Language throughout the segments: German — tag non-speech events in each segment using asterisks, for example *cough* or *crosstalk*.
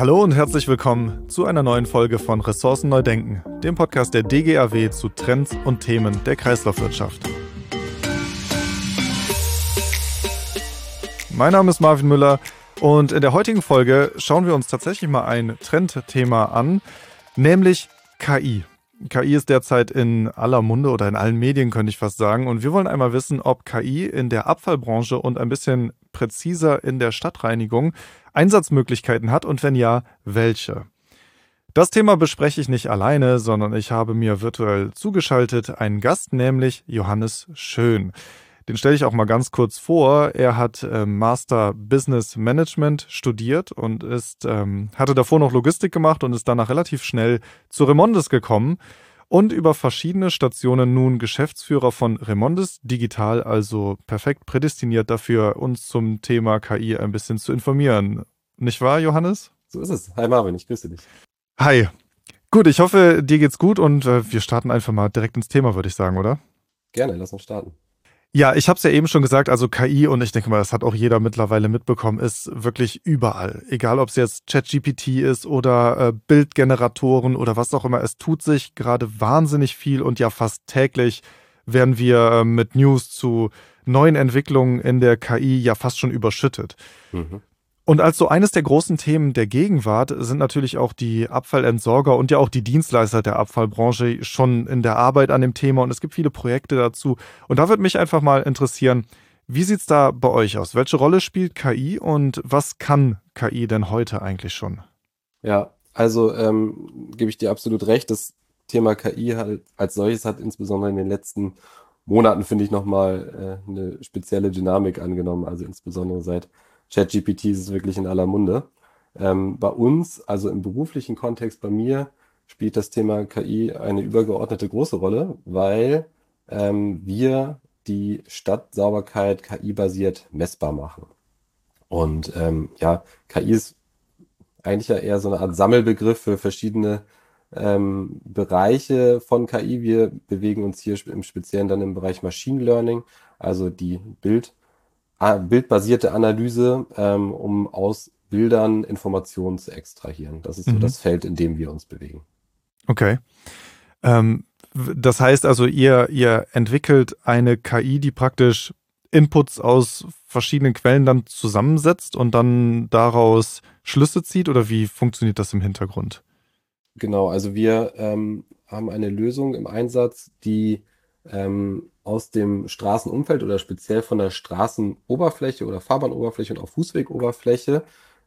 Hallo und herzlich willkommen zu einer neuen Folge von Ressourcen neu denken, dem Podcast der DGAW zu Trends und Themen der Kreislaufwirtschaft. Mein Name ist Marvin Müller und in der heutigen Folge schauen wir uns tatsächlich mal ein Trendthema an, nämlich KI. KI ist derzeit in aller Munde oder in allen Medien, könnte ich fast sagen. Und wir wollen einmal wissen, ob KI in der Abfallbranche und ein bisschen präziser in der Stadtreinigung Einsatzmöglichkeiten hat und wenn ja, welche. Das Thema bespreche ich nicht alleine, sondern ich habe mir virtuell zugeschaltet einen Gast, nämlich Johannes Schön. Den stelle ich auch mal ganz kurz vor. Er hat ähm, Master Business Management studiert und ist, ähm, hatte davor noch Logistik gemacht und ist danach relativ schnell zu Remondes gekommen und über verschiedene Stationen nun Geschäftsführer von Remondes Digital, also perfekt prädestiniert dafür, uns zum Thema KI ein bisschen zu informieren. Nicht wahr, Johannes? So ist es. Hi Marvin, ich grüße dich. Hi. Gut, ich hoffe, dir geht's gut und äh, wir starten einfach mal direkt ins Thema, würde ich sagen, oder? Gerne, lass uns starten. Ja, ich habe es ja eben schon gesagt, also KI und ich denke mal, das hat auch jeder mittlerweile mitbekommen, ist wirklich überall. Egal, ob es jetzt ChatGPT ist oder äh, Bildgeneratoren oder was auch immer, es tut sich gerade wahnsinnig viel und ja fast täglich werden wir äh, mit News zu neuen Entwicklungen in der KI ja fast schon überschüttet. Mhm. Und als so eines der großen Themen der Gegenwart sind natürlich auch die Abfallentsorger und ja auch die Dienstleister der Abfallbranche schon in der Arbeit an dem Thema und es gibt viele Projekte dazu. Und da würde mich einfach mal interessieren, wie sieht es da bei euch aus? Welche Rolle spielt KI und was kann KI denn heute eigentlich schon? Ja, also ähm, gebe ich dir absolut recht. Das Thema KI halt als solches hat insbesondere in den letzten Monaten, finde ich, nochmal äh, eine spezielle Dynamik angenommen. Also insbesondere seit ChatGPT ist wirklich in aller Munde. Ähm, bei uns, also im beruflichen Kontext bei mir, spielt das Thema KI eine übergeordnete große Rolle, weil ähm, wir die Stadtsauberkeit KI-basiert messbar machen. Und ähm, ja, KI ist eigentlich ja eher so eine Art Sammelbegriff für verschiedene ähm, Bereiche von KI. Wir bewegen uns hier im Speziellen dann im Bereich Machine Learning, also die Bild- bildbasierte Analyse, ähm, um aus Bildern Informationen zu extrahieren. Das ist so mhm. das Feld, in dem wir uns bewegen. Okay. Ähm, das heißt also, ihr, ihr entwickelt eine KI, die praktisch Inputs aus verschiedenen Quellen dann zusammensetzt und dann daraus Schlüsse zieht oder wie funktioniert das im Hintergrund? Genau, also wir ähm, haben eine Lösung im Einsatz, die ähm, aus dem Straßenumfeld oder speziell von der Straßenoberfläche oder Fahrbahnoberfläche und auch Fußwegoberfläche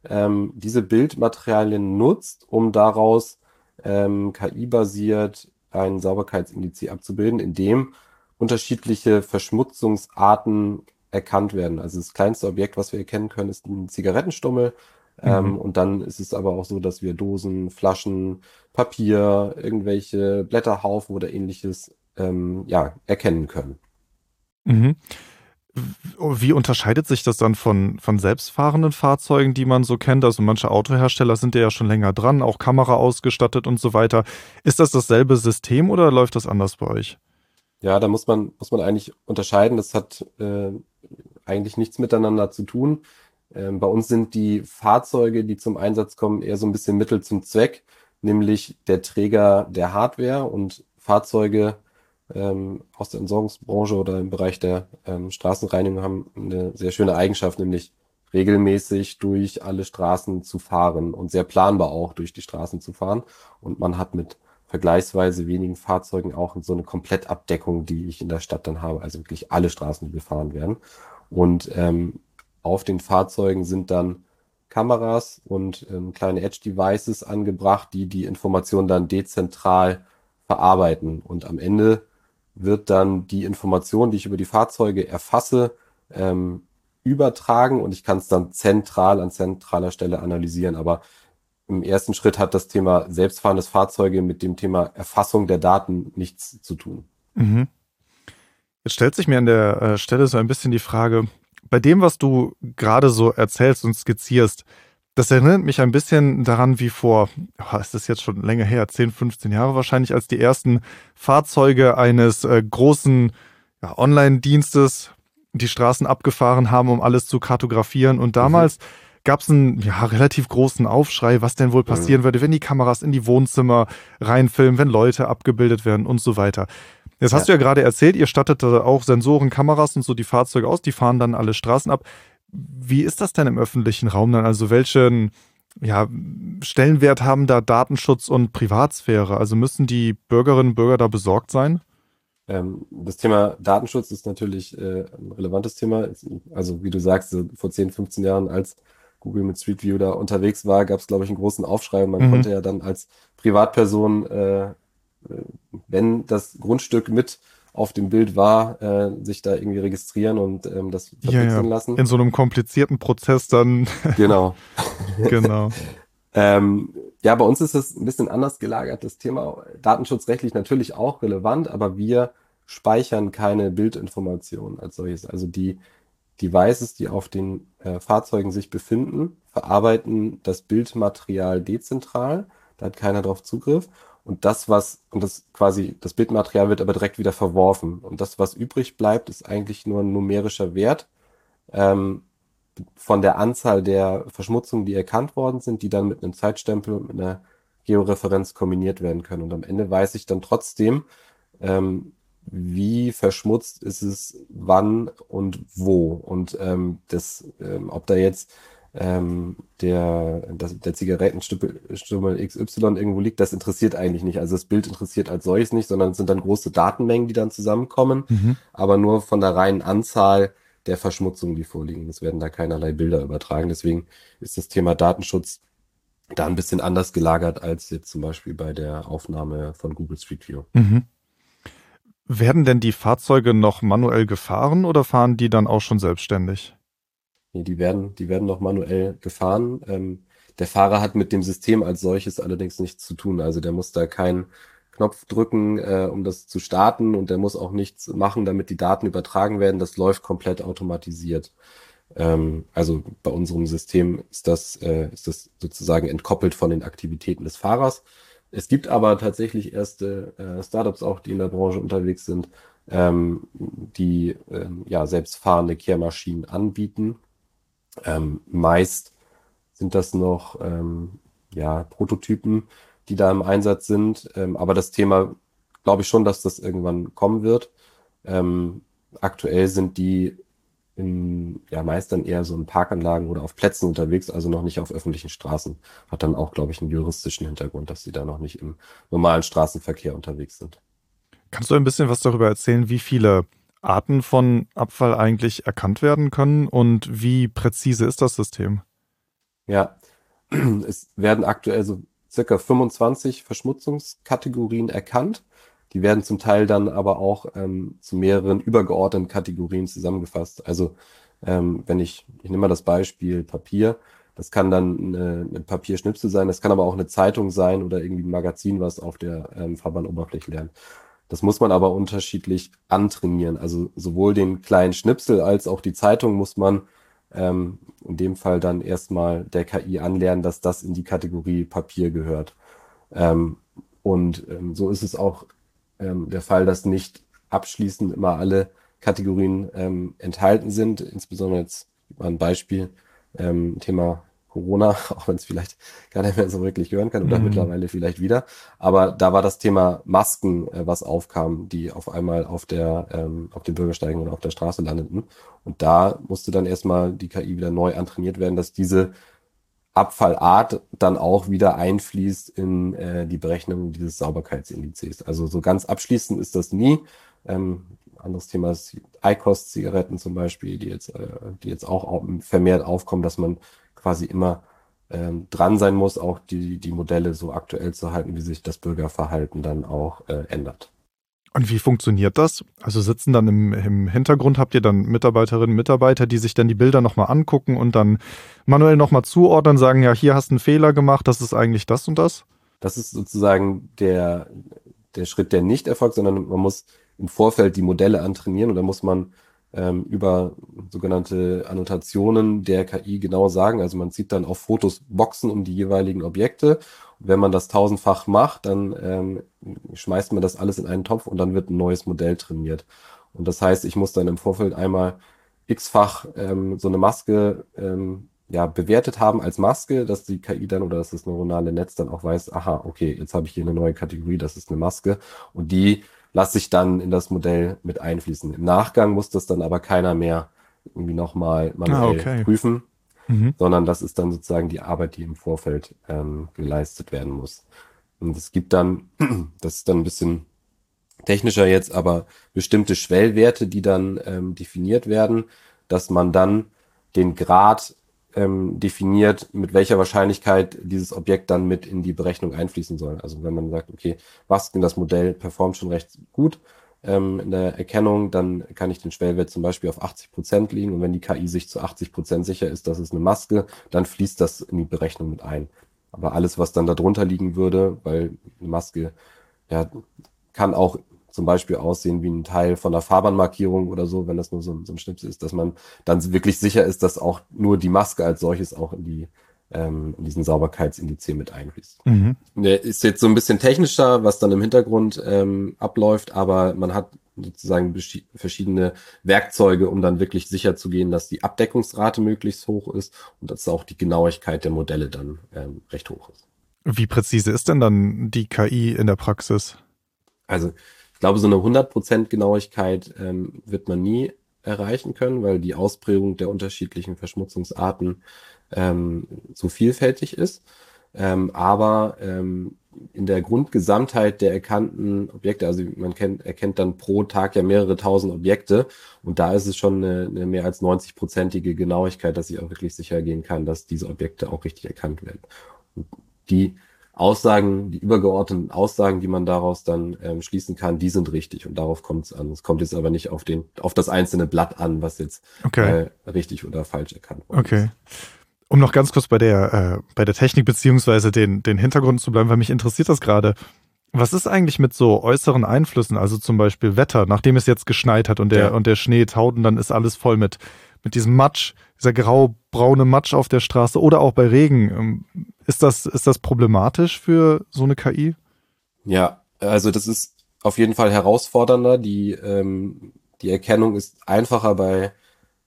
ähm, diese Bildmaterialien nutzt, um daraus ähm, KI-basiert ein Sauberkeitsindiz abzubilden, in dem unterschiedliche Verschmutzungsarten erkannt werden. Also das kleinste Objekt, was wir erkennen können, ist ein Zigarettenstummel. Ähm, mhm. und dann ist es aber auch so, dass wir Dosen, Flaschen, Papier, irgendwelche Blätterhaufen oder ähnliches ähm, ja, erkennen können. Mhm. Wie unterscheidet sich das dann von, von selbstfahrenden Fahrzeugen, die man so kennt? Also manche Autohersteller sind ja schon länger dran, auch Kamera ausgestattet und so weiter. Ist das dasselbe System oder läuft das anders bei euch? Ja, da muss man, muss man eigentlich unterscheiden. Das hat äh, eigentlich nichts miteinander zu tun. Ähm, bei uns sind die Fahrzeuge, die zum Einsatz kommen, eher so ein bisschen Mittel zum Zweck, nämlich der Träger der Hardware und Fahrzeuge ähm, aus der Entsorgungsbranche oder im Bereich der ähm, Straßenreinigung haben eine sehr schöne Eigenschaft, nämlich regelmäßig durch alle Straßen zu fahren und sehr planbar auch durch die Straßen zu fahren. Und man hat mit vergleichsweise wenigen Fahrzeugen auch so eine Komplettabdeckung, die ich in der Stadt dann habe, also wirklich alle Straßen, die befahren werden. Und ähm, auf den Fahrzeugen sind dann Kameras und ähm, kleine Edge-Devices angebracht, die die Information dann dezentral verarbeiten. Und am Ende wird dann die Information, die ich über die Fahrzeuge erfasse, ähm, übertragen und ich kann es dann zentral an zentraler Stelle analysieren. Aber im ersten Schritt hat das Thema selbstfahrendes Fahrzeuge mit dem Thema Erfassung der Daten nichts zu tun. Mhm. Jetzt stellt sich mir an der äh, Stelle so ein bisschen die Frage, bei dem, was du gerade so erzählst und skizzierst, das erinnert mich ein bisschen daran, wie vor, oh, ist das jetzt schon länger her, 10, 15 Jahre wahrscheinlich, als die ersten Fahrzeuge eines äh, großen ja, Online-Dienstes die Straßen abgefahren haben, um alles zu kartografieren. Und damals mhm. gab es einen ja, relativ großen Aufschrei, was denn wohl passieren mhm. würde, wenn die Kameras in die Wohnzimmer reinfilmen, wenn Leute abgebildet werden und so weiter. Jetzt ja. hast du ja gerade erzählt, ihr stattet auch Sensoren, Kameras und so die Fahrzeuge aus, die fahren dann alle Straßen ab. Wie ist das denn im öffentlichen Raum dann? Also welchen ja, Stellenwert haben da Datenschutz und Privatsphäre? Also müssen die Bürgerinnen und Bürger da besorgt sein? Ähm, das Thema Datenschutz ist natürlich äh, ein relevantes Thema. Also wie du sagst, vor 10, 15 Jahren, als Google mit Street View da unterwegs war, gab es, glaube ich, einen großen Aufschrei. Man mhm. konnte ja dann als Privatperson, äh, äh, wenn das Grundstück mit auf dem Bild war, äh, sich da irgendwie registrieren und ähm, das verpixeln ja, ja. lassen. In so einem komplizierten Prozess dann. *laughs* Genau. genau. *laughs* ähm, ja, bei uns ist es ein bisschen anders gelagert. Das Thema datenschutzrechtlich natürlich auch relevant, aber wir speichern keine Bildinformationen als solches. Also die Devices, die auf den äh, Fahrzeugen sich befinden, verarbeiten das Bildmaterial dezentral. Da hat keiner drauf Zugriff. Und das, was, und das quasi, das Bildmaterial wird aber direkt wieder verworfen. Und das, was übrig bleibt, ist eigentlich nur ein numerischer Wert ähm, von der Anzahl der Verschmutzungen, die erkannt worden sind, die dann mit einem Zeitstempel und mit einer Georeferenz kombiniert werden können. Und am Ende weiß ich dann trotzdem, ähm, wie verschmutzt ist es, wann und wo. Und ähm, das, ähm, ob da jetzt ähm, der, das, der Zigarettenstummel XY irgendwo liegt, das interessiert eigentlich nicht. Also das Bild interessiert als solches nicht, sondern es sind dann große Datenmengen, die dann zusammenkommen, mhm. aber nur von der reinen Anzahl der Verschmutzungen, die vorliegen. Es werden da keinerlei Bilder übertragen. Deswegen ist das Thema Datenschutz da ein bisschen anders gelagert als jetzt zum Beispiel bei der Aufnahme von Google Street View. Mhm. Werden denn die Fahrzeuge noch manuell gefahren oder fahren die dann auch schon selbstständig? Nee, die werden, die werden noch manuell gefahren. Ähm, der Fahrer hat mit dem System als solches allerdings nichts zu tun. Also der muss da keinen Knopf drücken, äh, um das zu starten und der muss auch nichts machen, damit die Daten übertragen werden. Das läuft komplett automatisiert. Ähm, also bei unserem System ist das, äh, ist das sozusagen entkoppelt von den Aktivitäten des Fahrers. Es gibt aber tatsächlich erste äh, Startups auch, die in der Branche unterwegs sind, ähm, die ähm, ja selbstfahrende Kehrmaschinen anbieten ähm, meist sind das noch ähm, ja, Prototypen, die da im Einsatz sind. Ähm, aber das Thema glaube ich schon, dass das irgendwann kommen wird. Ähm, aktuell sind die in, ja, meist dann eher so in Parkanlagen oder auf Plätzen unterwegs, also noch nicht auf öffentlichen Straßen. Hat dann auch, glaube ich, einen juristischen Hintergrund, dass sie da noch nicht im normalen Straßenverkehr unterwegs sind. Kannst du ein bisschen was darüber erzählen, wie viele Arten von Abfall eigentlich erkannt werden können und wie präzise ist das System? Ja, *clears throat* es werden aktuell so circa 25 Verschmutzungskategorien erkannt. Die werden zum Teil dann aber auch ähm, zu mehreren übergeordneten Kategorien zusammengefasst. Also ähm, wenn ich, ich nehme mal das Beispiel Papier, das kann dann eine, eine Papierschnipsel sein, das kann aber auch eine Zeitung sein oder irgendwie ein Magazin, was auf der ähm, Fahrbahnoberfläche lernt. Das muss man aber unterschiedlich antrainieren. Also sowohl den kleinen Schnipsel als auch die Zeitung muss man ähm, in dem Fall dann erstmal der KI anlernen, dass das in die Kategorie Papier gehört. Ähm, und ähm, so ist es auch ähm, der Fall, dass nicht abschließend immer alle Kategorien ähm, enthalten sind. Insbesondere jetzt mal ein Beispiel, ähm, Thema Corona, *laughs* auch wenn es vielleicht gar nicht mehr so wirklich hören kann oder mhm. mittlerweile vielleicht wieder. Aber da war das Thema Masken, äh, was aufkam, die auf einmal auf der ähm, auf den Bürgersteigen oder auf der Straße landeten. Und da musste dann erstmal die KI wieder neu antrainiert werden, dass diese Abfallart dann auch wieder einfließt in äh, die Berechnung dieses Sauberkeitsindizes. Also so ganz abschließend ist das nie. Ähm, anderes Thema ist ICOS-Zigaretten zum Beispiel, die jetzt, äh, die jetzt auch vermehrt aufkommen, dass man quasi immer ähm, dran sein muss, auch die, die Modelle so aktuell zu halten, wie sich das Bürgerverhalten dann auch äh, ändert. Und wie funktioniert das? Also sitzen dann im, im Hintergrund, habt ihr dann Mitarbeiterinnen und Mitarbeiter, die sich dann die Bilder nochmal angucken und dann manuell nochmal zuordnen, sagen, ja, hier hast du einen Fehler gemacht, das ist eigentlich das und das? Das ist sozusagen der, der Schritt, der nicht erfolgt, sondern man muss im Vorfeld die Modelle antrainieren und da muss man ähm, über sogenannte Annotationen der KI genau sagen. Also man zieht dann auf Fotos Boxen um die jeweiligen Objekte. Und wenn man das tausendfach macht, dann ähm, schmeißt man das alles in einen Topf und dann wird ein neues Modell trainiert. Und das heißt, ich muss dann im Vorfeld einmal x-fach ähm, so eine Maske ähm, ja, bewertet haben als Maske, dass die KI dann oder dass das neuronale Netz dann auch weiß, aha, okay, jetzt habe ich hier eine neue Kategorie, das ist eine Maske und die lasse ich dann in das Modell mit einfließen. Im Nachgang muss das dann aber keiner mehr irgendwie nochmal manuell ah, okay. prüfen, mhm. sondern das ist dann sozusagen die Arbeit, die im Vorfeld ähm, geleistet werden muss. Und es gibt dann, *clears throat* das ist dann ein bisschen technischer jetzt, aber bestimmte Schwellwerte, die dann ähm, definiert werden, dass man dann den Grad ähm, definiert, mit welcher Wahrscheinlichkeit dieses Objekt dann mit in die Berechnung einfließen soll. Also wenn man sagt, okay, was denn das Modell performt schon recht gut ähm, in der Erkennung, dann kann ich den Schwellwert zum Beispiel auf 80 Prozent liegen und wenn die KI sich zu 80 Prozent sicher ist, dass es eine Maske, dann fließt das in die Berechnung mit ein. Aber alles, was dann darunter liegen würde, weil eine Maske ja, kann auch zum Beispiel aussehen wie ein Teil von einer Fahrbahnmarkierung oder so, wenn das nur so, so ein Schnipsel ist, dass man dann wirklich sicher ist, dass auch nur die Maske als solches auch in die ähm, in diesen Sauberkeitsindiz mit einfließt. Mhm. Der ist jetzt so ein bisschen technischer, was dann im Hintergrund ähm, abläuft, aber man hat sozusagen verschiedene Werkzeuge, um dann wirklich sicher zu gehen, dass die Abdeckungsrate möglichst hoch ist und dass auch die Genauigkeit der Modelle dann ähm, recht hoch ist. Wie präzise ist denn dann die KI in der Praxis? Also glaube, so eine 100% Genauigkeit ähm, wird man nie erreichen können, weil die Ausprägung der unterschiedlichen Verschmutzungsarten ähm, so vielfältig ist. Ähm, aber ähm, in der Grundgesamtheit der erkannten Objekte, also man kennt, erkennt dann pro Tag ja mehrere tausend Objekte und da ist es schon eine, eine mehr als 90-prozentige Genauigkeit, dass ich auch wirklich sicher gehen kann, dass diese Objekte auch richtig erkannt werden. Und die Aussagen, die übergeordneten Aussagen, die man daraus dann ähm, schließen kann, die sind richtig und darauf kommt es an. Es kommt jetzt aber nicht auf den, auf das einzelne Blatt an, was jetzt okay. äh, richtig oder falsch erkannt wurde. Okay. Um noch ganz kurz bei der, äh, bei der Technik beziehungsweise den, den Hintergrund zu bleiben, weil mich interessiert das gerade. Was ist eigentlich mit so äußeren Einflüssen, also zum Beispiel Wetter, nachdem es jetzt geschneit hat und der, ja. und der Schnee taut und dann ist alles voll mit, mit diesem Matsch, dieser grau-braune Matsch auf der Straße oder auch bei Regen. Ähm, ist das, ist das problematisch für so eine KI? Ja, also das ist auf jeden Fall herausfordernder. Die, ähm, die Erkennung ist einfacher bei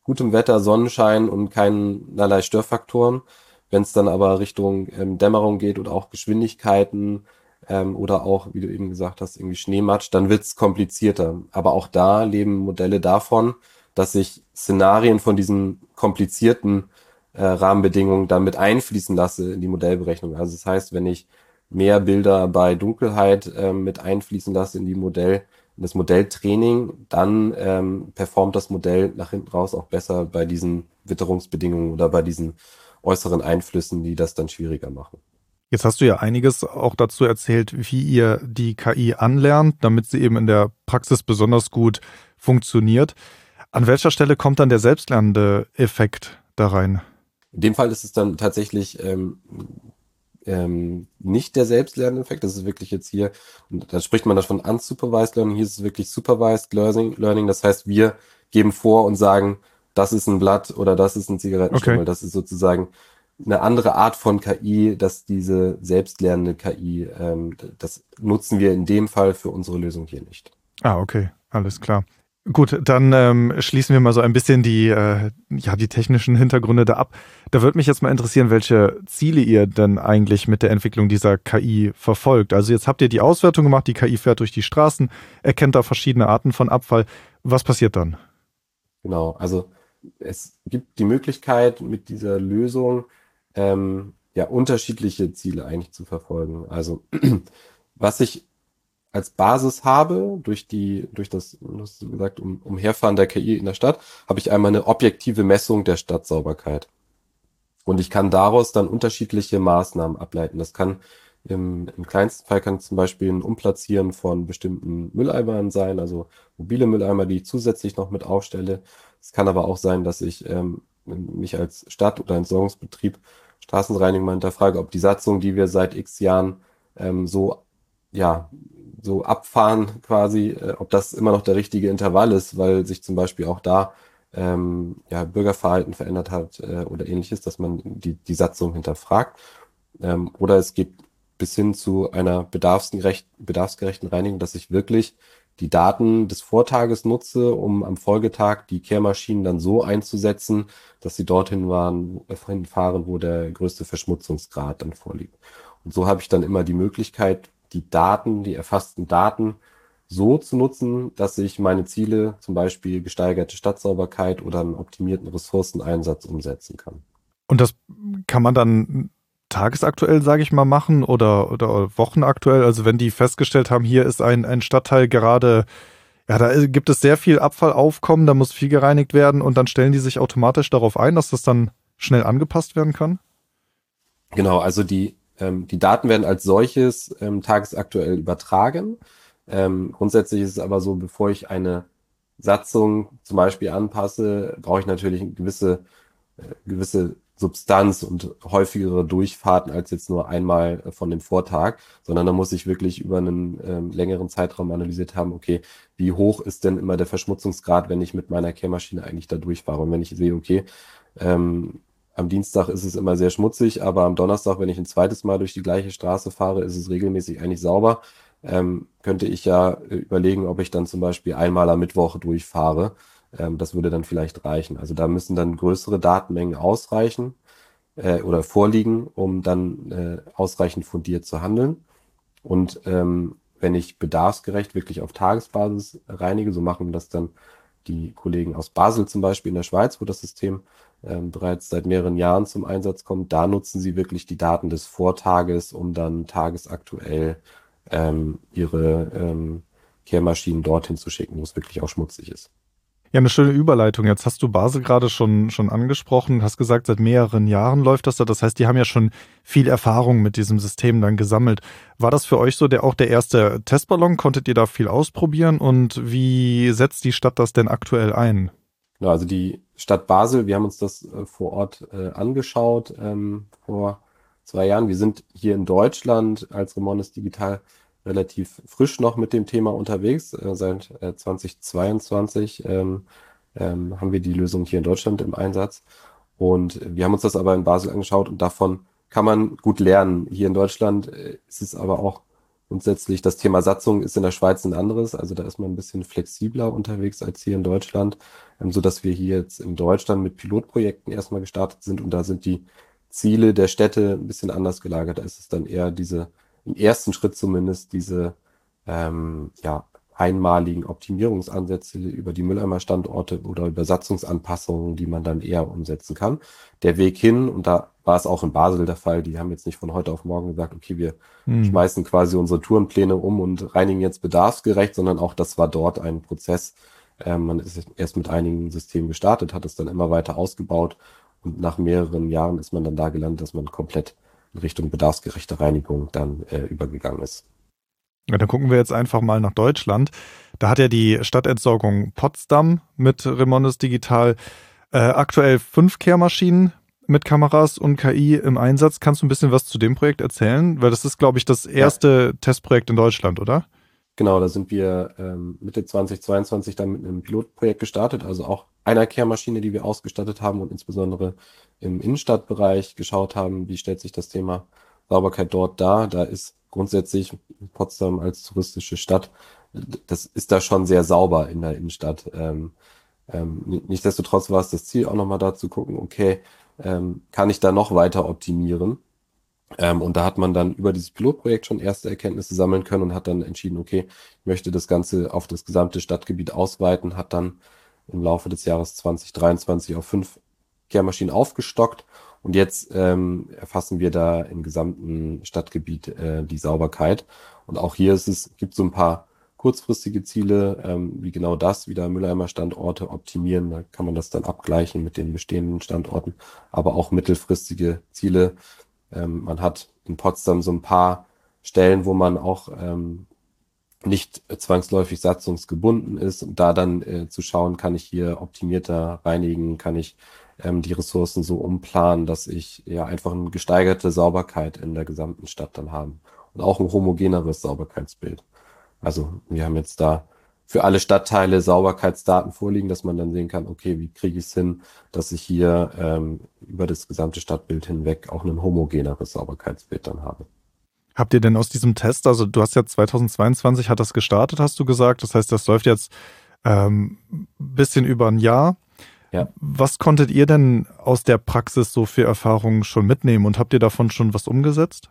gutem Wetter, Sonnenschein und keinerlei Störfaktoren. Wenn es dann aber Richtung ähm, Dämmerung geht oder auch Geschwindigkeiten ähm, oder auch, wie du eben gesagt hast, irgendwie Schneematsch, dann wird es komplizierter. Aber auch da leben Modelle davon, dass ich Szenarien von diesen komplizierten äh, Rahmenbedingungen dann mit einfließen lasse in die Modellberechnung. Also das heißt, wenn ich mehr Bilder bei Dunkelheit äh, mit einfließen lasse in die Modell, in das Modelltraining, dann ähm, performt das Modell nach hinten raus auch besser bei diesen Witterungsbedingungen oder bei diesen äußeren Einflüssen, die das dann schwieriger machen. Jetzt hast du ja einiges auch dazu erzählt, wie ihr die KI anlernt, damit sie eben in der Praxis besonders gut funktioniert. An welcher Stelle kommt dann der selbstlernende Effekt da rein? In dem Fall ist es dann tatsächlich ähm, ähm, nicht der Selbstlerneffekt. Das ist wirklich jetzt hier, da spricht man davon unsupervised learning. Hier ist es wirklich supervised learning. Das heißt, wir geben vor und sagen, das ist ein Blatt oder das ist ein Zigarettenstummel. Okay. Das ist sozusagen eine andere Art von KI, dass diese selbstlernende KI, ähm, das nutzen wir in dem Fall für unsere Lösung hier nicht. Ah, okay, alles klar. Gut, dann ähm, schließen wir mal so ein bisschen die, äh, ja, die technischen Hintergründe da ab. Da würde mich jetzt mal interessieren, welche Ziele ihr denn eigentlich mit der Entwicklung dieser KI verfolgt. Also jetzt habt ihr die Auswertung gemacht, die KI fährt durch die Straßen, erkennt da verschiedene Arten von Abfall. Was passiert dann? Genau, also es gibt die Möglichkeit mit dieser Lösung ähm, ja unterschiedliche Ziele eigentlich zu verfolgen. Also *clears throat* was ich als Basis habe, durch die, durch das, du hast gesagt, um, Umherfahren der KI in der Stadt, habe ich einmal eine objektive Messung der Stadtsauberkeit. Und ich kann daraus dann unterschiedliche Maßnahmen ableiten. Das kann im, im kleinsten Fall kann zum Beispiel ein Umplatzieren von bestimmten Mülleimern sein, also mobile Mülleimer, die ich zusätzlich noch mit aufstelle. Es kann aber auch sein, dass ich ähm, mich als Stadt- oder Entsorgungsbetrieb Straßenreinigung mal hinterfrage, ob die Satzung, die wir seit x Jahren ähm, so ja, so abfahren quasi, äh, ob das immer noch der richtige Intervall ist, weil sich zum Beispiel auch da ähm, ja, Bürgerverhalten verändert hat äh, oder ähnliches, dass man die, die Satzung hinterfragt. Ähm, oder es geht bis hin zu einer bedarfsgerecht, bedarfsgerechten Reinigung, dass ich wirklich die Daten des Vortages nutze, um am Folgetag die Kehrmaschinen dann so einzusetzen, dass sie dorthin waren, äh, fahren, wo der größte Verschmutzungsgrad dann vorliegt. Und so habe ich dann immer die Möglichkeit, die Daten, die erfassten Daten so zu nutzen, dass ich meine Ziele, zum Beispiel gesteigerte Stadtsauberkeit oder einen optimierten Ressourceneinsatz umsetzen kann. Und das kann man dann tagesaktuell, sage ich mal, machen oder, oder wochenaktuell? Also wenn die festgestellt haben, hier ist ein, ein Stadtteil gerade, ja, da gibt es sehr viel Abfallaufkommen, da muss viel gereinigt werden und dann stellen die sich automatisch darauf ein, dass das dann schnell angepasst werden kann? Genau, also die, ähm, die Daten werden als solches ähm, tagesaktuell übertragen. Ähm, grundsätzlich ist es aber so, bevor ich eine Satzung zum Beispiel anpasse, brauche ich natürlich eine gewisse, äh, gewisse Substanz und häufigere Durchfahrten als jetzt nur einmal äh, von dem Vortag, sondern da muss ich wirklich über einen ähm, längeren Zeitraum analysiert haben, okay, wie hoch ist denn immer der Verschmutzungsgrad, wenn ich mit meiner Kehrmaschine eigentlich da durchfahre? Und wenn ich sehe, okay, ähm, am Dienstag ist es immer sehr schmutzig, aber am Donnerstag, wenn ich ein zweites Mal durch die gleiche Straße fahre, ist es regelmäßig eigentlich sauber, ähm, könnte ich ja äh, überlegen, ob ich dann zum Beispiel einmal am Mittwoch durchfahre ähm, das würde dann vielleicht reichen. Also da müssen dann größere Datenmengen ausreichen äh, oder vorliegen, um dann äh, ausreichend fundiert zu handeln. Und ähm, wenn ich bedarfsgerecht wirklich auf Tagesbasis reinige, so machen das dann die Kollegen aus Basel zum Beispiel in der Schweiz, wo das System ähm, bereits seit mehreren Jahren zum Einsatz kommt. Da nutzen sie wirklich die Daten des Vortages, um dann tagesaktuell ähm, ihre ähm, Kehrmaschinen dorthin zu schicken, wo es wirklich auch schmutzig ist. Ja, eine schöne Überleitung. Jetzt hast du Basel gerade schon, schon angesprochen, hast gesagt, seit mehreren Jahren läuft das da. Das heißt, die haben ja schon viel Erfahrung mit diesem System dann gesammelt. War das für euch so der, auch der erste Testballon? Konntet ihr da viel ausprobieren? Und wie setzt die Stadt das denn aktuell ein? Genau, also die Stadt Basel, wir haben uns das äh, vor Ort äh, angeschaut ähm, vor zwei Jahren. Wir sind hier in Deutschland als Remonis Digital relativ frisch noch mit dem Thema unterwegs. Äh, seit äh, 2022 ähm, ähm, haben wir die Lösung hier in Deutschland im Einsatz. Und wir haben uns das aber in Basel angeschaut und davon kann man gut lernen. Hier in Deutschland äh, ist es aber auch grundsätzlich, das Thema Satzung ist in der Schweiz ein anderes. Also da ist man ein bisschen flexibler unterwegs als hier in Deutschland, ähm, so dass wir hier jetzt in Deutschland mit Pilotprojekten erstmal gestartet sind und da sind die Ziele der Städte ein bisschen anders gelagert. Da ist es dann eher diese im ersten Schritt zumindest diese ähm, ja, einmaligen Optimierungsansätze über die Mülleimerstandorte oder Übersatzungsanpassungen, die man dann eher umsetzen kann. Der Weg hin, und da war es auch in Basel der Fall, die haben jetzt nicht von heute auf morgen gesagt, okay, wir hm. schmeißen quasi unsere Tourenpläne um und reinigen jetzt bedarfsgerecht, sondern auch das war dort ein Prozess. Ähm, man ist erst mit einigen Systemen gestartet, hat es dann immer weiter ausgebaut und nach mehreren Jahren ist man dann da gelandet, dass man komplett Richtung bedarfsgerechte Reinigung dann äh, übergegangen ist. Ja, dann gucken wir jetzt einfach mal nach Deutschland. Da hat ja die Stadtentsorgung Potsdam mit Remondes Digital äh, aktuell fünf Kehrmaschinen mit Kameras und KI im Einsatz. Kannst du ein bisschen was zu dem Projekt erzählen? Weil das ist, glaube ich, das erste ja. Testprojekt in Deutschland, oder? Genau, da sind wir ähm, Mitte 2022 dann mit einem Pilotprojekt gestartet, also auch einer Kehrmaschine, die wir ausgestattet haben und insbesondere im Innenstadtbereich geschaut haben, wie stellt sich das Thema Sauberkeit dort dar. Da ist grundsätzlich Potsdam als touristische Stadt, das ist da schon sehr sauber in der Innenstadt. Ähm, ähm, nichtsdestotrotz war es das Ziel, auch nochmal da zu gucken, okay, ähm, kann ich da noch weiter optimieren? Ähm, und da hat man dann über dieses Pilotprojekt schon erste Erkenntnisse sammeln können und hat dann entschieden, okay, ich möchte das Ganze auf das gesamte Stadtgebiet ausweiten, hat dann im Laufe des Jahres 2023 auf fünf Kehrmaschinen aufgestockt und jetzt ähm, erfassen wir da im gesamten Stadtgebiet äh, die Sauberkeit. Und auch hier ist es, gibt so ein paar kurzfristige Ziele, ähm, wie genau das, wieder Mülleimer-Standorte optimieren. Da kann man das dann abgleichen mit den bestehenden Standorten, aber auch mittelfristige Ziele, ähm, man hat in Potsdam so ein paar Stellen, wo man auch ähm, nicht zwangsläufig satzungsgebunden ist und da dann äh, zu schauen, kann ich hier optimierter reinigen, kann ich ähm, die Ressourcen so umplanen, dass ich ja einfach eine gesteigerte Sauberkeit in der gesamten Stadt dann habe und auch ein homogeneres Sauberkeitsbild. Also wir haben jetzt da für alle Stadtteile Sauberkeitsdaten vorliegen, dass man dann sehen kann, okay, wie kriege ich es hin, dass ich hier ähm, über das gesamte Stadtbild hinweg auch ein homogeneres Sauberkeitsbild dann habe. Habt ihr denn aus diesem Test, also du hast ja 2022 hat das gestartet, hast du gesagt. Das heißt, das läuft jetzt ähm, bisschen über ein Jahr. Ja. Was konntet ihr denn aus der Praxis so für Erfahrungen schon mitnehmen und habt ihr davon schon was umgesetzt?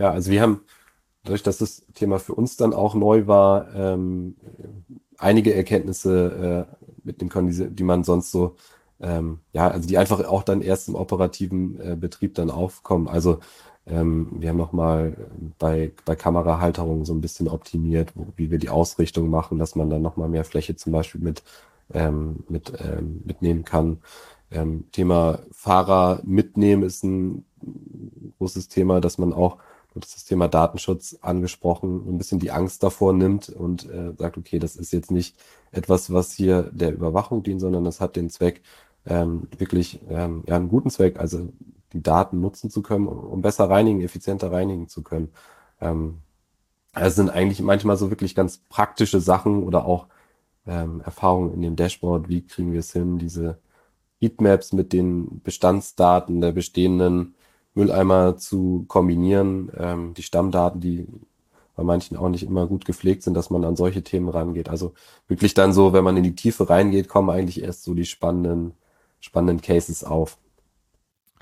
Ja, also wir haben, dadurch, dass das Thema für uns dann auch neu war, ähm, einige Erkenntnisse äh, mitnehmen können, die, die man sonst so, ähm, ja, also die einfach auch dann erst im operativen äh, Betrieb dann aufkommen. Also ähm, wir haben nochmal bei, bei Kamerahalterungen so ein bisschen optimiert, wo, wie wir die Ausrichtung machen, dass man dann nochmal mehr Fläche zum Beispiel mit, ähm, mit ähm, mitnehmen kann. Ähm, Thema Fahrer mitnehmen ist ein großes Thema, dass man auch das Thema Datenschutz angesprochen, ein bisschen die Angst davor nimmt und äh, sagt, okay, das ist jetzt nicht etwas, was hier der Überwachung dient, sondern das hat den Zweck, ähm, wirklich ähm, ja, einen guten Zweck, also die Daten nutzen zu können, um besser reinigen, effizienter reinigen zu können. Ähm, es sind eigentlich manchmal so wirklich ganz praktische Sachen oder auch ähm, Erfahrungen in dem Dashboard. Wie kriegen wir es hin, diese Heatmaps mit den Bestandsdaten der bestehenden Mülleimer zu kombinieren, ähm, die Stammdaten, die bei manchen auch nicht immer gut gepflegt sind, dass man an solche Themen rangeht. Also wirklich dann so, wenn man in die Tiefe reingeht, kommen eigentlich erst so die spannenden, spannenden Cases auf.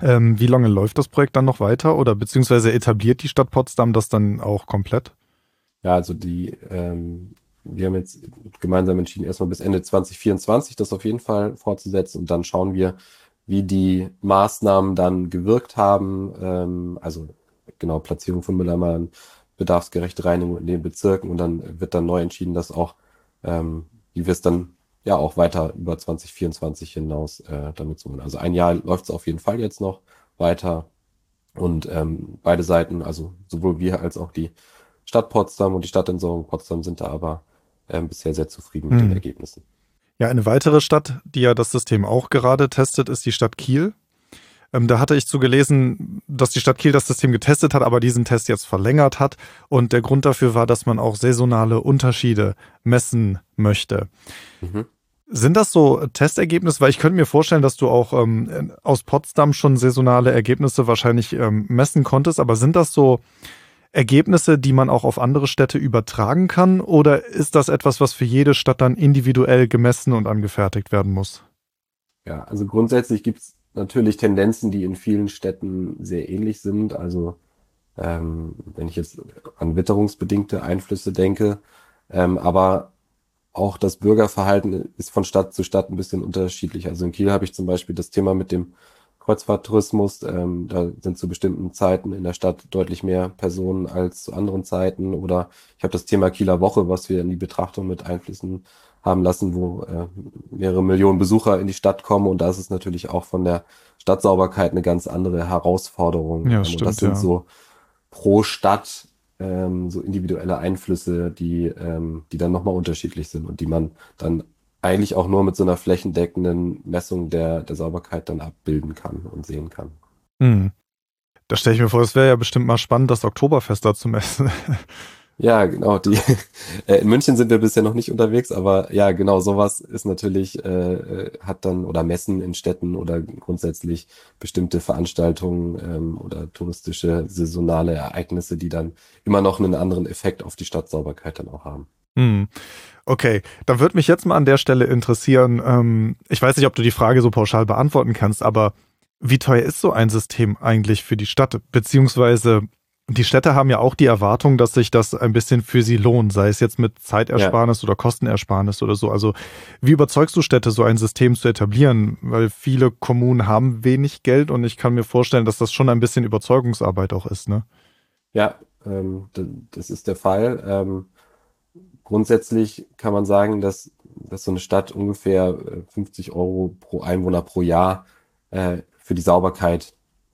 Ähm, wie lange läuft das Projekt dann noch weiter oder beziehungsweise etabliert die Stadt Potsdam das dann auch komplett? Ja, also die, ähm, wir haben jetzt gemeinsam entschieden, erstmal bis Ende 2024 das auf jeden Fall fortzusetzen und dann schauen wir, wie die Maßnahmen dann gewirkt haben. Ähm, also genau, Platzierung von Mülleimern, bedarfsgerechte Reinigung in den Bezirken und dann wird dann neu entschieden, dass auch, ähm, wie wir es dann ja auch weiter über 2024 hinaus äh, damit zu machen. Also ein Jahr läuft es auf jeden Fall jetzt noch weiter. Und ähm, beide Seiten, also sowohl wir als auch die Stadt Potsdam und die Stadtentsorgung Potsdam sind da aber ähm, bisher sehr zufrieden mit hm. den Ergebnissen. Ja, eine weitere Stadt, die ja das System auch gerade testet, ist die Stadt Kiel. Ähm, da hatte ich zu gelesen, dass die Stadt Kiel das System getestet hat, aber diesen Test jetzt verlängert hat. Und der Grund dafür war, dass man auch saisonale Unterschiede messen möchte. Mhm. Sind das so Testergebnisse? Weil ich könnte mir vorstellen, dass du auch ähm, aus Potsdam schon saisonale Ergebnisse wahrscheinlich ähm, messen konntest, aber sind das so Ergebnisse, die man auch auf andere Städte übertragen kann? Oder ist das etwas, was für jede Stadt dann individuell gemessen und angefertigt werden muss? Ja, also grundsätzlich gibt es natürlich Tendenzen, die in vielen Städten sehr ähnlich sind. Also ähm, wenn ich jetzt an witterungsbedingte Einflüsse denke, ähm, aber auch das Bürgerverhalten ist von Stadt zu Stadt ein bisschen unterschiedlich. Also in Kiel habe ich zum Beispiel das Thema mit dem Kreuzfahrttourismus. Ähm, da sind zu bestimmten Zeiten in der Stadt deutlich mehr Personen als zu anderen Zeiten. Oder ich habe das Thema Kieler Woche, was wir in die Betrachtung mit einfließen haben lassen, wo äh, mehrere Millionen Besucher in die Stadt kommen. Und da ist es natürlich auch von der Stadtsauberkeit eine ganz andere Herausforderung. Ja, stimmt, das sind ja. so pro Stadt ähm, so individuelle Einflüsse, die, ähm, die dann nochmal unterschiedlich sind und die man dann eigentlich auch nur mit so einer flächendeckenden Messung der, der Sauberkeit dann abbilden kann und sehen kann. Hm. Da stelle ich mir vor, es wäre ja bestimmt mal spannend, das Oktoberfest da zu messen. *laughs* Ja, genau. Die, äh, in München sind wir bisher noch nicht unterwegs, aber ja, genau, sowas ist natürlich, äh, äh, hat dann, oder Messen in Städten oder grundsätzlich bestimmte Veranstaltungen ähm, oder touristische, saisonale Ereignisse, die dann immer noch einen anderen Effekt auf die Stadtsauberkeit dann auch haben. Hm. Okay, dann würde mich jetzt mal an der Stelle interessieren, ähm, ich weiß nicht, ob du die Frage so pauschal beantworten kannst, aber wie teuer ist so ein System eigentlich für die Stadt? Beziehungsweise die Städte haben ja auch die Erwartung, dass sich das ein bisschen für sie lohnt, sei es jetzt mit Zeitersparnis ja. oder Kostenersparnis oder so. Also wie überzeugst du Städte, so ein System zu etablieren? Weil viele Kommunen haben wenig Geld und ich kann mir vorstellen, dass das schon ein bisschen Überzeugungsarbeit auch ist, ne? Ja, ähm, das ist der Fall. Ähm, grundsätzlich kann man sagen, dass, dass so eine Stadt ungefähr 50 äh, Euro pro Einwohner pro Jahr äh, für die Sauberkeit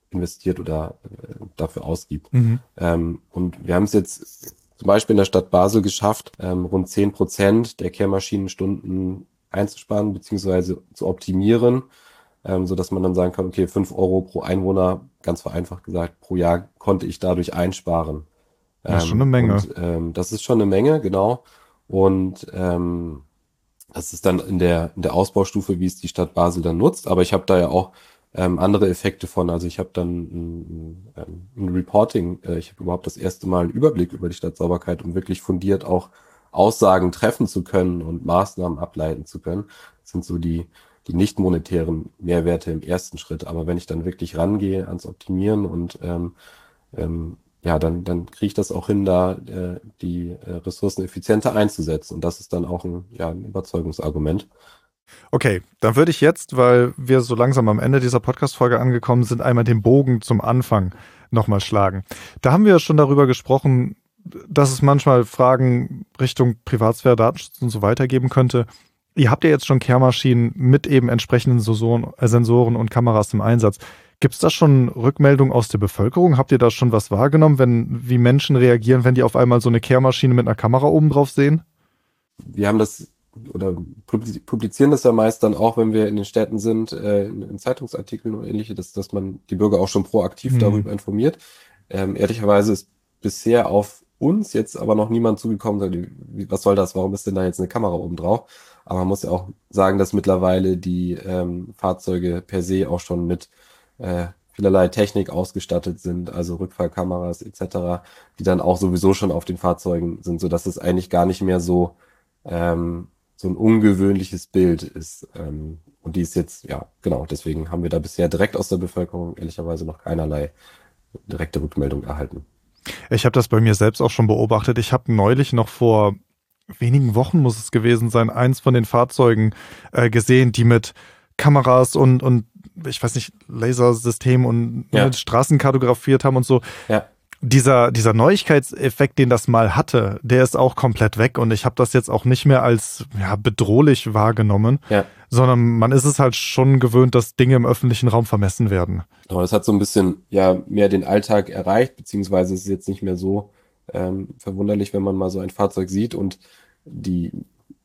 investiert oder äh, dafür ausgibt. Mhm. Ähm, und wir haben es jetzt zum Beispiel in der Stadt Basel geschafft, ähm, rund zehn Prozent der Kehrmaschinenstunden einzusparen bzw. zu optimieren, ähm, so dass man dann sagen kann, okay, fünf Euro pro Einwohner, ganz vereinfacht gesagt, pro Jahr konnte ich dadurch einsparen. Das ist schon eine Menge. Und, ähm, das ist schon eine Menge, genau. Und ähm, das ist dann in der, in der Ausbaustufe, wie es die Stadt Basel dann nutzt. Aber ich habe da ja auch ähm, andere Effekte von. Also ich habe dann ein, ein, Reporting, äh, ich habe überhaupt das erste Mal einen Überblick über die Stadtsauberkeit, um wirklich fundiert auch Aussagen treffen zu können und Maßnahmen ableiten zu können. Das sind so die, die nicht monetären Mehrwerte im ersten Schritt. Aber wenn ich dann wirklich rangehe ans Optimieren und ähm, ähm, ja, dann, dann kriege ich das auch hin, da äh, die äh, Ressourcen effizienter einzusetzen. Und das ist dann auch ein, ja, ein Überzeugungsargument. Okay, dann würde ich jetzt, weil wir so langsam am Ende dieser Podcast-Folge angekommen sind, einmal den Bogen zum Anfang nochmal schlagen. Da haben wir ja schon darüber gesprochen, dass es manchmal Fragen Richtung Privatsphäre, Datenschutz und so weiter geben könnte. Ihr habt ja jetzt schon Kehrmaschinen mit eben entsprechenden äh, Sensoren und Kameras im Einsatz. Gibt es da schon Rückmeldungen aus der Bevölkerung? Habt ihr da schon was wahrgenommen, wenn wie Menschen reagieren, wenn die auf einmal so eine Kehrmaschine mit einer Kamera oben drauf sehen? Wir haben das oder publizieren das ja meist dann auch, wenn wir in den Städten sind, äh, in, Zeitungsartikeln und ähnliche, dass, dass man die Bürger auch schon proaktiv mhm. darüber informiert. Ähm, ehrlicherweise ist bisher auf uns jetzt aber noch niemand zugekommen, sagt, was soll das, warum ist denn da jetzt eine Kamera oben drauf? Aber man muss ja auch sagen, dass mittlerweile die ähm, Fahrzeuge per se auch schon mit äh, vielerlei Technik ausgestattet sind, also Rückfahrkameras etc., die dann auch sowieso schon auf den Fahrzeugen sind, so dass es eigentlich gar nicht mehr so ähm, so ein ungewöhnliches Bild ist. Ähm, und die ist jetzt, ja, genau, deswegen haben wir da bisher direkt aus der Bevölkerung ehrlicherweise noch keinerlei direkte Rückmeldung erhalten. Ich habe das bei mir selbst auch schon beobachtet. Ich habe neulich noch vor wenigen Wochen muss es gewesen sein, eins von den Fahrzeugen äh, gesehen, die mit Kameras und, und ich weiß nicht, Lasersystem und ja. Straßen kartografiert haben und so. Ja. Dieser, dieser Neuigkeitseffekt, den das mal hatte, der ist auch komplett weg und ich habe das jetzt auch nicht mehr als ja, bedrohlich wahrgenommen, ja. sondern man ist es halt schon gewöhnt, dass Dinge im öffentlichen Raum vermessen werden. Genau, das hat so ein bisschen ja mehr den Alltag erreicht, beziehungsweise ist es jetzt nicht mehr so ähm, verwunderlich, wenn man mal so ein Fahrzeug sieht und die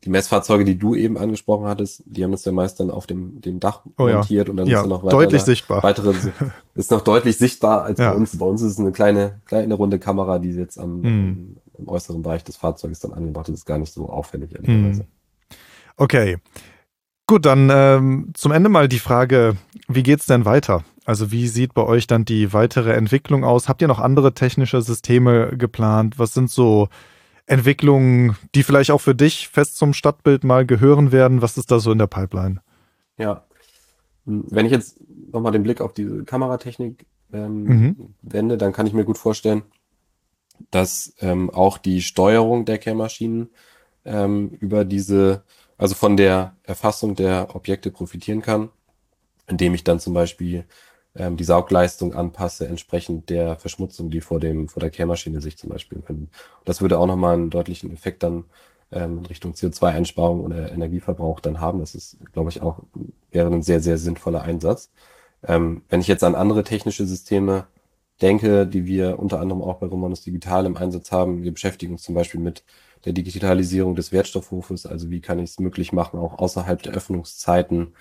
die Messfahrzeuge, die du eben angesprochen hattest, die haben das ja meist dann auf dem, dem Dach oh, montiert ja. und dann ja, ist noch weiter, deutlich sichtbar. Weitere, *laughs* ist noch deutlich sichtbar als ja. bei uns. Bei uns ist es eine kleine, kleine runde Kamera, die jetzt am, mm. im äußeren Bereich des Fahrzeuges dann angebracht ist. ist gar nicht so auffällig, ehrlicherweise. Mm. Okay. Gut, dann ähm, zum Ende mal die Frage, wie geht's denn weiter? Also wie sieht bei euch dann die weitere Entwicklung aus? Habt ihr noch andere technische Systeme geplant? Was sind so Entwicklungen, die vielleicht auch für dich fest zum Stadtbild mal gehören werden? Was ist da so in der Pipeline? Ja, wenn ich jetzt nochmal den Blick auf diese Kameratechnik ähm, mhm. wende, dann kann ich mir gut vorstellen, dass ähm, auch die Steuerung der Kehrmaschinen ähm, über diese, also von der Erfassung der Objekte profitieren kann, indem ich dann zum Beispiel ähm, die Saugleistung anpasse, entsprechend der Verschmutzung, die vor dem, vor der Kehrmaschine sich zum Beispiel befinden. Das würde auch nochmal einen deutlichen Effekt dann ähm, in Richtung CO2-Einsparung oder Energieverbrauch dann haben. Das ist, glaube ich, auch wäre ein sehr, sehr sinnvoller Einsatz. Ähm, wenn ich jetzt an andere technische Systeme denke, die wir unter anderem auch bei Romanus Digital im Einsatz haben, wir beschäftigen uns zum Beispiel mit der Digitalisierung des Wertstoffhofes, also wie kann ich es möglich machen, auch außerhalb der Öffnungszeiten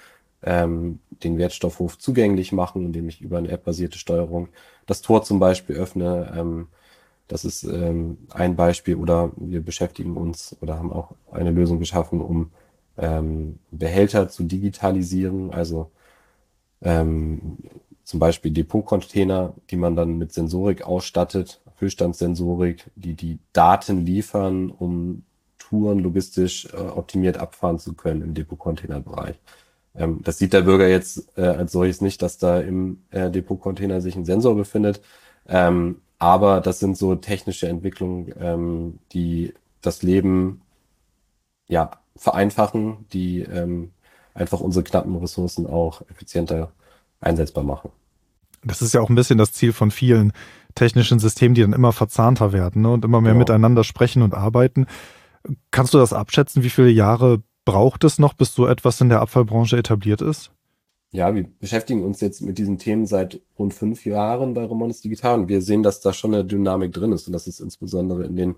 ähm, den Wertstoffhof zugänglich machen, indem ich über eine App-basierte Steuerung das Tor zum Beispiel öffne. Ähm, das ist ähm, ein Beispiel. Oder wir beschäftigen uns oder haben auch eine Lösung geschaffen, um ähm, Behälter zu digitalisieren. Also ähm, zum Beispiel Depotcontainer, die man dann mit Sensorik ausstattet, Füllstandssensorik, die die Daten liefern, um Touren logistisch äh, optimiert abfahren zu können im Depotcontainerbereich. Ähm, das sieht der Bürger jetzt äh, als solches nicht, dass da im äh, Depotcontainer sich ein Sensor befindet. Ähm, aber das sind so technische Entwicklungen, ähm, die das Leben ja vereinfachen, die ähm, einfach unsere knappen Ressourcen auch effizienter einsetzbar machen. Das ist ja auch ein bisschen das Ziel von vielen technischen Systemen, die dann immer verzahnter werden ne, und immer mehr genau. miteinander sprechen und arbeiten. Kannst du das abschätzen, wie viele Jahre braucht es noch, bis so etwas in der Abfallbranche etabliert ist? Ja, wir beschäftigen uns jetzt mit diesen Themen seit rund fünf Jahren bei Romanis Digital und wir sehen, dass da schon eine Dynamik drin ist und dass es insbesondere in den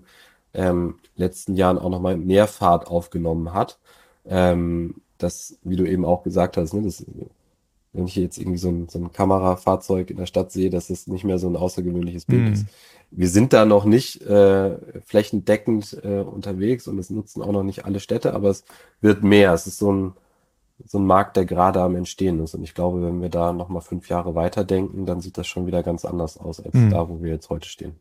ähm, letzten Jahren auch nochmal mehr Fahrt aufgenommen hat. Ähm, das, wie du eben auch gesagt hast, ne, das, wenn ich jetzt irgendwie so ein, so ein Kamerafahrzeug in der Stadt sehe, dass es nicht mehr so ein außergewöhnliches Bild mm. ist wir sind da noch nicht äh, flächendeckend äh, unterwegs und es nutzen auch noch nicht alle Städte, aber es wird mehr. Es ist so ein, so ein Markt, der gerade am Entstehen ist. Und ich glaube, wenn wir da nochmal fünf Jahre weiterdenken, dann sieht das schon wieder ganz anders aus als mhm. da, wo wir jetzt heute stehen.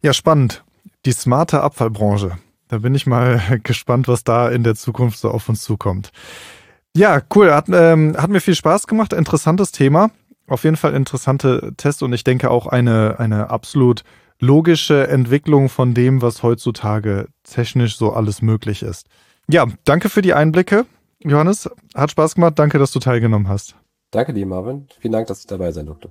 Ja, spannend. Die smarte Abfallbranche. Da bin ich mal *laughs* gespannt, was da in der Zukunft so auf uns zukommt. Ja, cool. Hat, ähm, hat mir viel Spaß gemacht. Interessantes Thema. Auf jeden Fall interessante Tests und ich denke auch eine, eine absolut logische Entwicklung von dem, was heutzutage technisch so alles möglich ist. Ja, danke für die Einblicke. Johannes, hat Spaß gemacht. Danke, dass du teilgenommen hast. Danke dir, Marvin. Vielen Dank, dass ich dabei sein durfte.